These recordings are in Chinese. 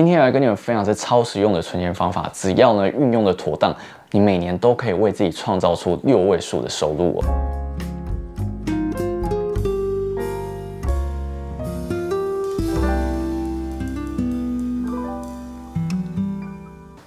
今天来跟你们分享是超实用的存钱方法，只要呢运用的妥当，你每年都可以为自己创造出六位数的收入哦。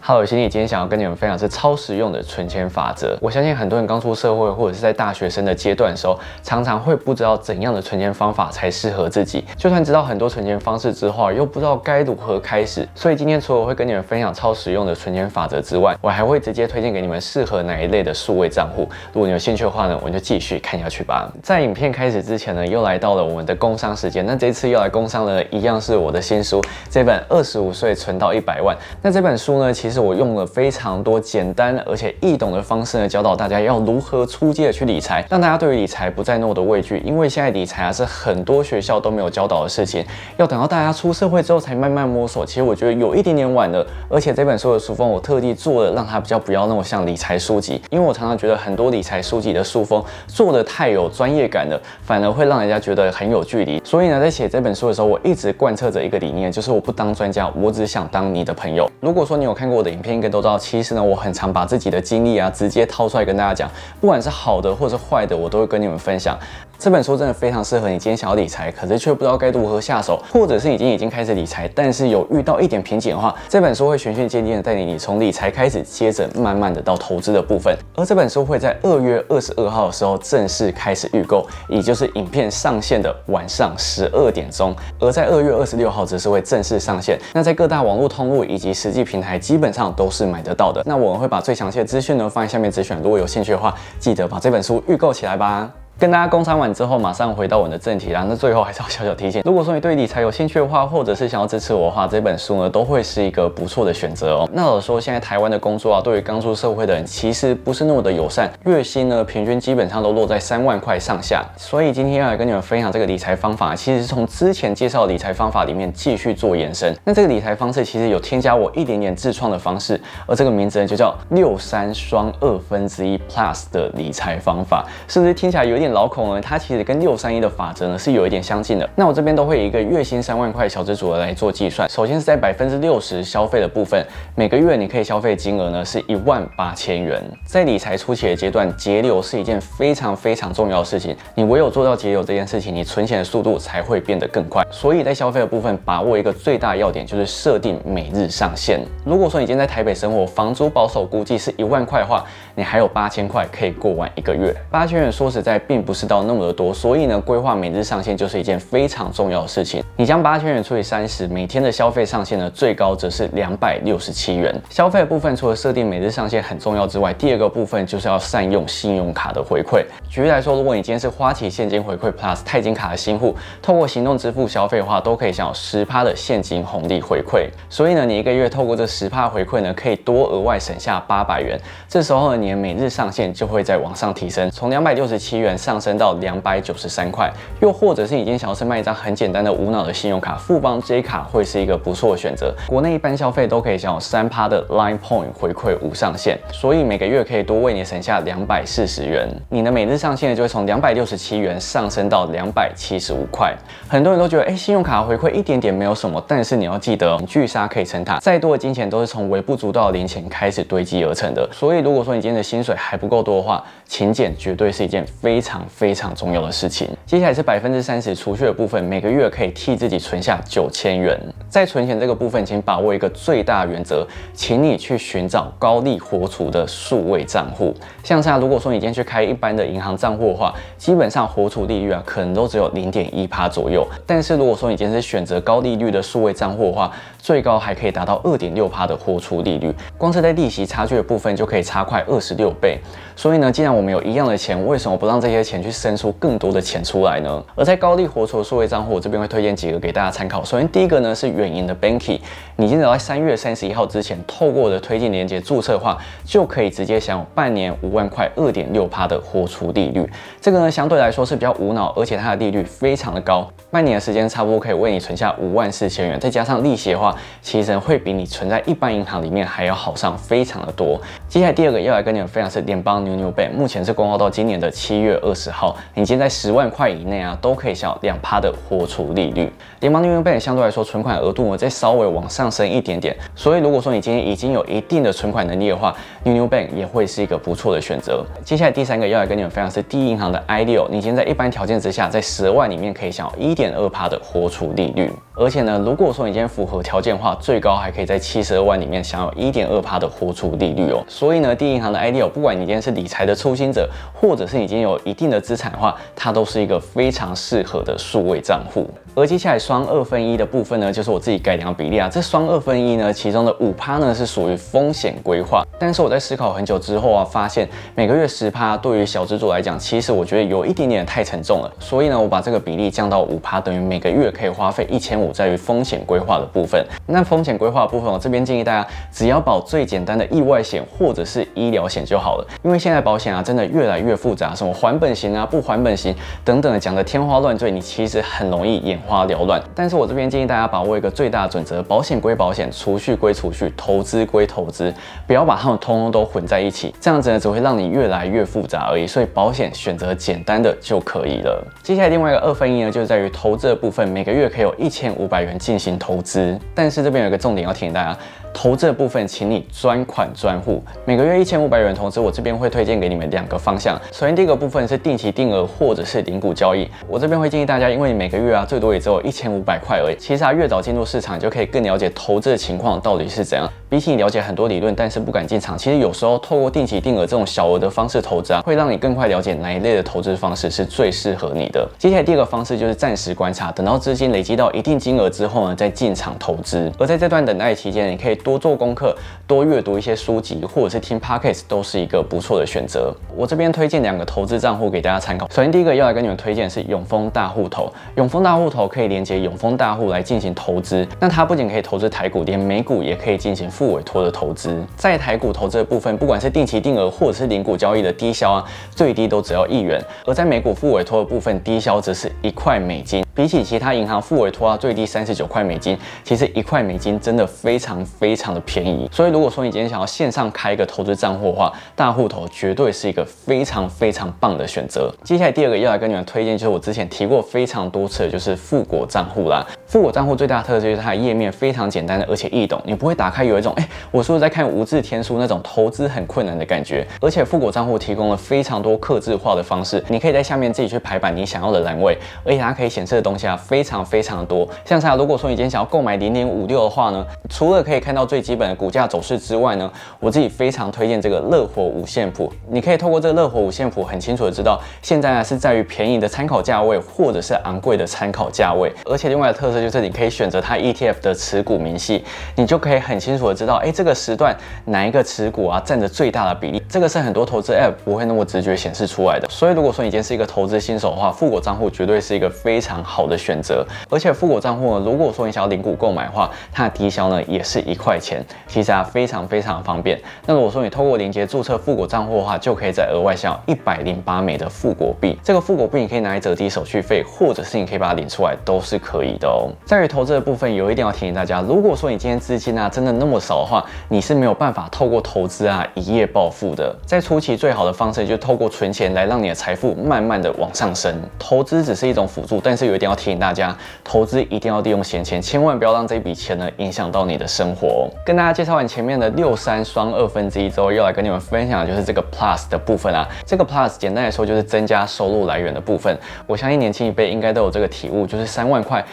Hello，心理今天想要跟你们分享是超实用的存钱法则。我相信很多人刚出社会或者是在大学生的阶段的时候，常常会不知道怎样的存钱方法才适合自己。就算知道很多存钱方式之后，又不知道该如何开始。所以今天除了我会跟你们分享超实用的存钱法则之外，我还会直接推荐给你们适合哪一类的数位账户。如果你有兴趣的话呢，我们就继续看下去吧。在影片开始之前呢，又来到了我们的工商时间。那这次又来工商的一样是我的新书，这本《二十五岁存到一百万》。那这本书呢，其实。是我用了非常多简单而且易懂的方式呢，教导大家要如何出街的去理财，让大家对于理财不再那么的畏惧。因为现在理财啊是很多学校都没有教导的事情，要等到大家出社会之后才慢慢摸索。其实我觉得有一点点晚了。而且这本书的书封我特地做了，让它比较不要那么像理财书籍，因为我常常觉得很多理财书籍的书封做的太有专业感了，反而会让人家觉得很有距离。所以呢，在写这本书的时候，我一直贯彻着一个理念，就是我不当专家，我只想当你的朋友。如果说你有看过。的影片应该都知道，其实呢，我很常把自己的经历啊，直接掏出来跟大家讲，不管是好的或者是坏的，我都会跟你们分享。这本书真的非常适合你今天想要理财，可是却不知道该如何下手，或者是已经已经开始理财，但是有遇到一点瓶颈的话，这本书会循序渐进的带你从理财开始，接着慢慢的到投资的部分。而这本书会在二月二十二号的时候正式开始预购，也就是影片上线的晚上十二点钟。而在二月二十六号则是会正式上线。那在各大网络通路以及实际平台基本上都是买得到的。那我们会把最详细的资讯呢放在下面资讯，如果有兴趣的话，记得把这本书预购起来吧。跟大家工商完之后，马上回到我们的正题啦。那最后还是要小小提醒，如果说你对理财有兴趣的话，或者是想要支持我的话，这本书呢都会是一个不错的选择哦。那我说现在台湾的工作啊，对于刚出社会的人其实不是那么的友善，月薪呢平均基本上都落在三万块上下。所以今天要来跟你们分享这个理财方法，其实是从之前介绍的理财方法里面继续做延伸。那这个理财方式其实有添加我一点点自创的方式，而这个名字呢就叫六三双二分之一 Plus 的理财方法，是不是听起来有点老孔呢？它其实跟六三一的法则呢是有一点相近的。那我这边都会以一个月薪三万块小资主来做计算。首先是在百分之六十消费的部分，每个月你可以消费金额呢是一万八千元。在理财初期的阶段，节流是一件非常非常重要的事情。你唯有做到节流这件事情，你存钱的速度才会变得更快。所以在消费的部分，把握一个最大要点就是设定每日上限。如果说你今天在台北生活，房租保守估计是一万块的话，你还有八千块可以过完一个月。八千元说实在并不是到那么的多，所以呢，规划每日上限就是一件非常重要的事情。你将八千元除以三十，每天的消费上限呢，最高则是两百六十七元。消费的部分除了设定每日上限很重要之外，第二个部分就是要善用信用卡的回馈。举例来说，如果你今天是花旗现金回馈 Plus 钛金卡的新户，透过行动支付消费的话，都可以享有十趴的现金红利回馈。所以呢，你一个月透过这十趴回馈呢，可以多额外省下八百元。这时候呢，年每日上限就会在往上提升，从两百六十七元上升到两百九十三块。又或者是你今天想要是卖一张很简单的无脑的信用卡，富邦 J 卡会是一个不错的选择。国内一般消费都可以享有三趴的 Line Point 回馈无上限，所以每个月可以多为你省下两百四十元。你的每日上限就会从两百六十七元上升到两百七十五块。很多人都觉得，哎，信用卡回馈一点点没有什么，但是你要记得，巨沙可以撑塔，再多的金钱都是从微不足道的零钱开始堆积而成的。所以如果说你今天的薪水还不够多的话，勤俭绝对是一件非常非常重要的事情。接下来是百分之三十储蓄的部分，每个月可以替自己存下九千元。在存钱这个部分，请把握一个最大原则，请你去寻找高利活储的数位账户。像这样，如果说你今天去开一般的银行账户的话，基本上活储利率啊，可能都只有零点一趴左右。但是如果说你今天是选择高利率的数位账户的话，最高还可以达到二点六趴的活储利率。光是在利息差距的部分，就可以差快二十六倍。所以呢，既然我们有一样的钱，为什么不让这些钱去生出更多的钱出来呢？而在高利活储数位账户，我这边会推荐几个给大家参考。首先，第一个呢是远银的 Banky，你今天在三月三十一号之前，透过我的推荐链接注册的话，就可以直接享有半年五万块二点六趴的活储利率。这个呢相对来说是比较无脑，而且它的利率非常的高，半年的时间差不多可以为你存下五万四千元，再加上利息的话，其实会比你存在一般银行里面还要好上非常的多。接下来第二个要来跟你们分享是联邦 New New Bank，目前是公告到今年的七月二十号，已经在十万块以内啊，都可以享有两趴的活储利率。联邦 New New Bank 相对来说存款额度呢，再稍微往上升一点点，所以如果说你今天已经有一定的存款能力的话，New New Bank 也会是一个不错的选择。接下来第三个要来跟你们分享是第一银行的 IDEO，你今天在一般条件之下，在十万里面可以享有一点二趴的活储利率，而且呢，如果说你今天符合条件的话，最高还可以在七十二万里面享有一点二趴的活储利率哦。所以呢，第一银行的 IDEO，不管你今天是理财的初心者，或者是已经有一定的资产的话，它都是一个非常适合的数位账户。而接下来双二分一的部分呢，就是我自己改良比例啊。这双二分一呢，其中的五趴呢是属于风险规划。但是我在思考很久之后啊，发现每个月十趴对于小资主来讲，其实我觉得有一点点太沉重了。所以呢，我把这个比例降到五趴，等于每个月可以花费一千五在于风险规划的部分。那风险规划部分，我这边建议大家只要保最简单的意外险或或者是医疗险就好了。因为现在保险啊真的越来越复杂，什么还本型啊、不还本型等等的讲的天花乱坠，你其实很容易眼花缭乱。但是我这边建议大家把握一个最大的准则：保险归保险，储蓄归储蓄，投资归投资，不要把它们通通都混在一起，这样子呢只会让你越来越复杂而已。所以保险选择简单的就可以了。接下来另外一个二分一呢，就是在于投资的部分，每个月可以有一千五百元进行投资。但是这边有一个重点要提醒大家。投资的部分，请你专款专户，每个月一千五百元投资，我这边会推荐给你们两个方向。首先第一个部分是定期定额或者是零股交易，我这边会建议大家，因为你每个月啊最多也只有一千五百块而已，其实啊越早进入市场，就可以更了解投资的情况到底是怎样。比起你了解很多理论，但是不敢进场，其实有时候透过定期定额这种小额的方式投资啊，会让你更快了解哪一类的投资方式是最适合你的。接下来第二个方式就是暂时观察，等到资金累积到一定金额之后呢，再进场投资。而在这段等待期间，你可以多做功课，多阅读一些书籍，或者是听 podcast 都是一个不错的选择。我这边推荐两个投资账户给大家参考。首先第一个要来跟你们推荐是永丰大户头，永丰大户头可以连接永丰大户来进行投资，那它不仅可以投资台股，连美股也可以进行付委托的投资。在台股投资的部分，不管是定期定额或者是零股交易的低消啊，最低都只要一元；而在美股付委托的部分，低消则是一块美金。比起其他银行付委托啊，最低三十九块美金，其实一块美金真的非常非常的便宜。所以如果说你今天想要线上开一个投资账户的话，大户头绝对是一个非常非常棒的选择。接下来第二个要来跟你们推荐，就是我之前提过非常多次的，就是富国账户啦。富国账户最大的特色就是它的页面非常简单的，而且易懂，你不会打开有一种哎，我是不是在看无字天书那种投资很困难的感觉。而且富国账户提供了非常多克制化的方式，你可以在下面自己去排版你想要的栏位，而且它可以显示东西啊非常非常多。像是啊，如果说你今天想要购买零点五六的话呢，除了可以看到最基本的股价走势之外呢，我自己非常推荐这个乐活五线谱。你可以透过这个乐活五线谱，很清楚的知道现在呢是在于便宜的参考价位，或者是昂贵的参考价位。而且另外的特色就是你可以选择它 ETF 的持股明细，你就可以很清楚的知道，哎，这个时段哪一个持股啊占着最大的比例。这个是很多投资 App 不会那么直觉显示出来的。所以如果说你今天是一个投资新手的话，富国账户绝对是一个非常好好的选择。而且富国账户呢，如果说你想要零股购买的话，它的低消呢也是一块钱，其实啊非常非常方便。那如果说你透过连接注册富国账户的话，就可以在额外享有一百零八枚的富国币。这个富国币你可以拿来折抵手续费，或者是你可以把它领出来，都是可以的哦。在于投资的部分，有一点要提醒大家，如果说你今天资金啊真的那么少的话，你是没有办法透过投资啊一夜暴富的。在初期最好的方式就是透过存钱来让你的财富慢慢的往上升。投资只是一种辅助，但是有一定要提醒大家，投资一定要利用闲钱，千万不要让这笔钱呢影响到你的生活。跟大家介绍完前面的六三双二分之一之后，又来跟你们分享的就是这个 Plus 的部分啊。这个 Plus 简单来说就是增加收入来源的部分。我相信年轻一辈应该都有这个体悟，就是三万块。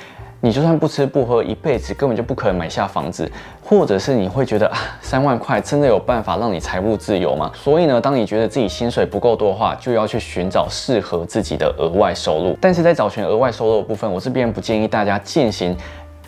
你就算不吃不喝，一辈子根本就不可能买下房子，或者是你会觉得啊，三万块真的有办法让你财务自由吗？所以呢，当你觉得自己薪水不够多的话，就要去寻找适合自己的额外收入。但是在找寻额外收入的部分，我这边不建议大家进行。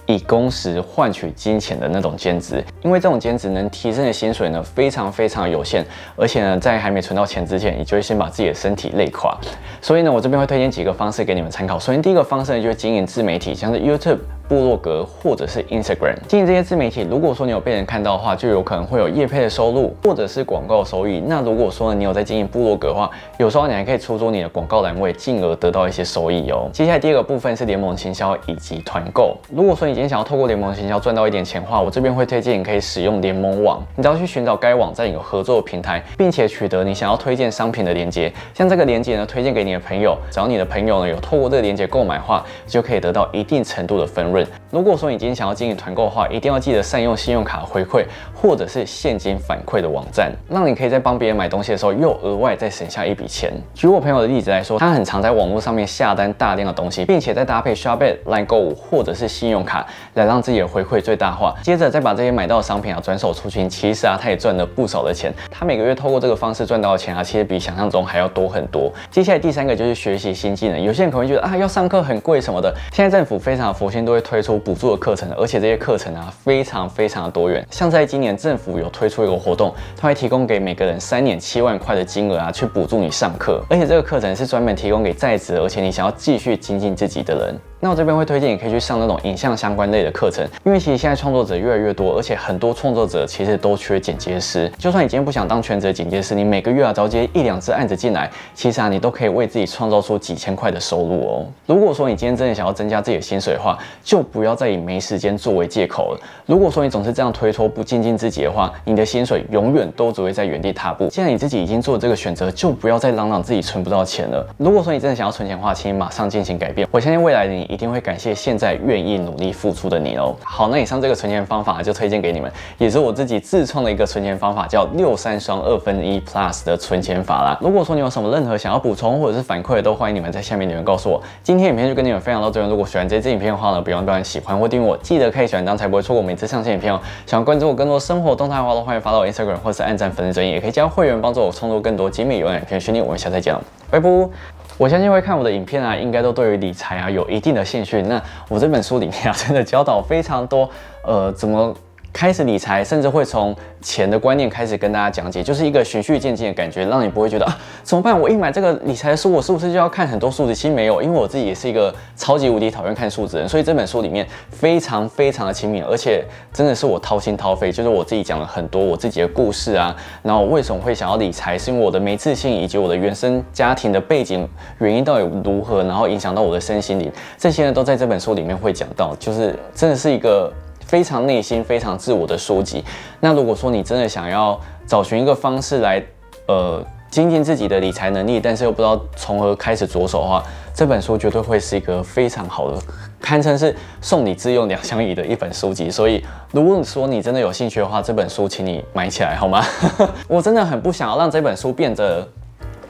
以工时换取金钱的那种兼职，因为这种兼职能提升的薪水呢非常非常有限，而且呢在还没存到钱之前，你就会先把自己的身体累垮。所以呢，我这边会推荐几个方式给你们参考。首先第一个方式呢就是经营自媒体，像是 YouTube。部落格或者是 Instagram 经营这些自媒体，如果说你有被人看到的话，就有可能会有业配的收入或者是广告收益。那如果说呢你有在经营部落格的话，有时候你还可以出租你的广告栏位，进而得到一些收益哦。接下来第二个部分是联盟倾销以及团购。如果说你你今天想要透过联盟行销赚到一点钱的话，我这边会推荐你可以使用联盟网。你只要去寻找该网站有合作的平台，并且取得你想要推荐商品的链接。像这个链接呢，推荐给你的朋友，只要你的朋友呢有透过这个链接购买的话，就可以得到一定程度的分润。如果说你今天想要经营团购的话，一定要记得善用信用卡回馈或者是现金反馈的网站，让你可以在帮别人买东西的时候又额外再省下一笔钱。举我朋友的例子来说，他很常在网络上面下单大量的东西，并且再搭配 Shopee、Line 购物或者是信用卡来让自己的回馈最大化，接着再把这些买到的商品啊转手出去。其实啊，他也赚了不少的钱。他每个月透过这个方式赚到的钱啊，其实比想象中还要多很多。接下来第三个就是学习新技能。有些人可能会觉得啊，要上课很贵什么的。现在政府非常佛心，都会推出补助的课程，而且这些课程啊非常非常的多元。像在今年政府有推出一个活动，他会提供给每个人三点七万块的金额啊，去补助你上课。而且这个课程是专门提供给在职而且你想要继续精进自己的人。那我这边会推荐你可以去上那种影像相关类的课程，因为其实现在创作者越来越多，而且很多创作者其实都缺剪接师。就算你今天不想当全职剪接师，你每个月啊招接一两支案子进来，其实啊你都可以为自己创造出几千块的收入哦。如果说你今天真的想要增加自己的薪水的话，就不要再以没时间作为借口了。如果说你总是这样推脱不精进自己的话，你的薪水永远都只会在原地踏步。既然你自己已经做了这个选择，就不要再嚷嚷自己存不到钱了。如果说你真的想要存钱的话，请你马上进行改变。我相信未来的你一定会感谢现。在愿意努力付出的你哦。好，那以上这个存钱方法就推荐给你们，也是我自己自创的一个存钱方法，叫六三双二分一 Plus 的存钱法啦。如果说你有什么任何想要补充或者是反馈，都欢迎你们在下面留言告诉我。今天影片就跟你们分享到这边，如果喜欢这支影片的话呢，不要忘喜欢或订阅我，记得可以喜欢，这样才不会错过每次上线影片哦。想要关注我更多生活动态的话，都欢迎发到 Instagram 或是按赞粉丝专页，也可以加入会员帮助我创作更多精美有用影片训练。我们下次再见了，拜拜。我相信会看我的影片啊，应该都对于理财啊有一定的兴趣。那我这本书里面啊，真的教导非常多，呃，怎么。开始理财，甚至会从钱的观念开始跟大家讲解，就是一个循序渐进的感觉，让你不会觉得啊怎么办？我一买这个理财书，我是不是就要看很多数字？其实没有，因为我自己也是一个超级无敌讨厌看数字人，所以这本书里面非常非常的亲民，而且真的是我掏心掏肺，就是我自己讲了很多我自己的故事啊，然后为什么会想要理财，是因为我的没自信以及我的原生家庭的背景原因到底如何，然后影响到我的身心灵，这些呢都在这本书里面会讲到，就是真的是一个。非常内心、非常自我的书籍。那如果说你真的想要找寻一个方式来，呃，精进自己的理财能力，但是又不知道从何开始着手的话，这本书绝对会是一个非常好的，堪称是送你自用两相宜的一本书籍。所以，如果说你真的有兴趣的话，这本书请你买起来好吗？我真的很不想要让这本书变得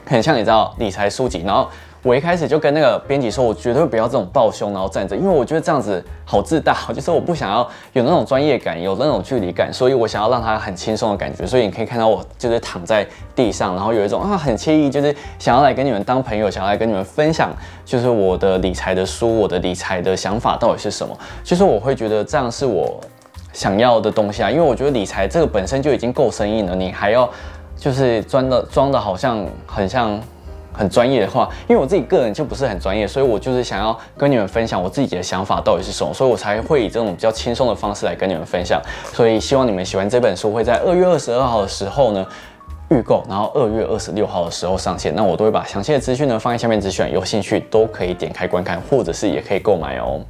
很像你知道理财书籍，然后。我一开始就跟那个编辑说，我绝对不要这种抱胸然后站着，因为我觉得这样子好自大，就是我不想要有那种专业感，有那种距离感，所以我想要让他很轻松的感觉。所以你可以看到我就是躺在地上，然后有一种啊很惬意，就是想要来跟你们当朋友，想要来跟你们分享，就是我的理财的书，我的理财的想法到底是什么。就是我会觉得这样是我想要的东西啊，因为我觉得理财这个本身就已经够生硬了，你还要就是装的装的好像很像。很专业的话，因为我自己个人就不是很专业，所以我就是想要跟你们分享我自己的想法到底是什么，所以我才会以这种比较轻松的方式来跟你们分享。所以希望你们喜欢这本书，会在二月二十二号的时候呢预购，然后二月二十六号的时候上线。那我都会把详细的资讯呢放在下面资讯，有兴趣都可以点开观看，或者是也可以购买哦。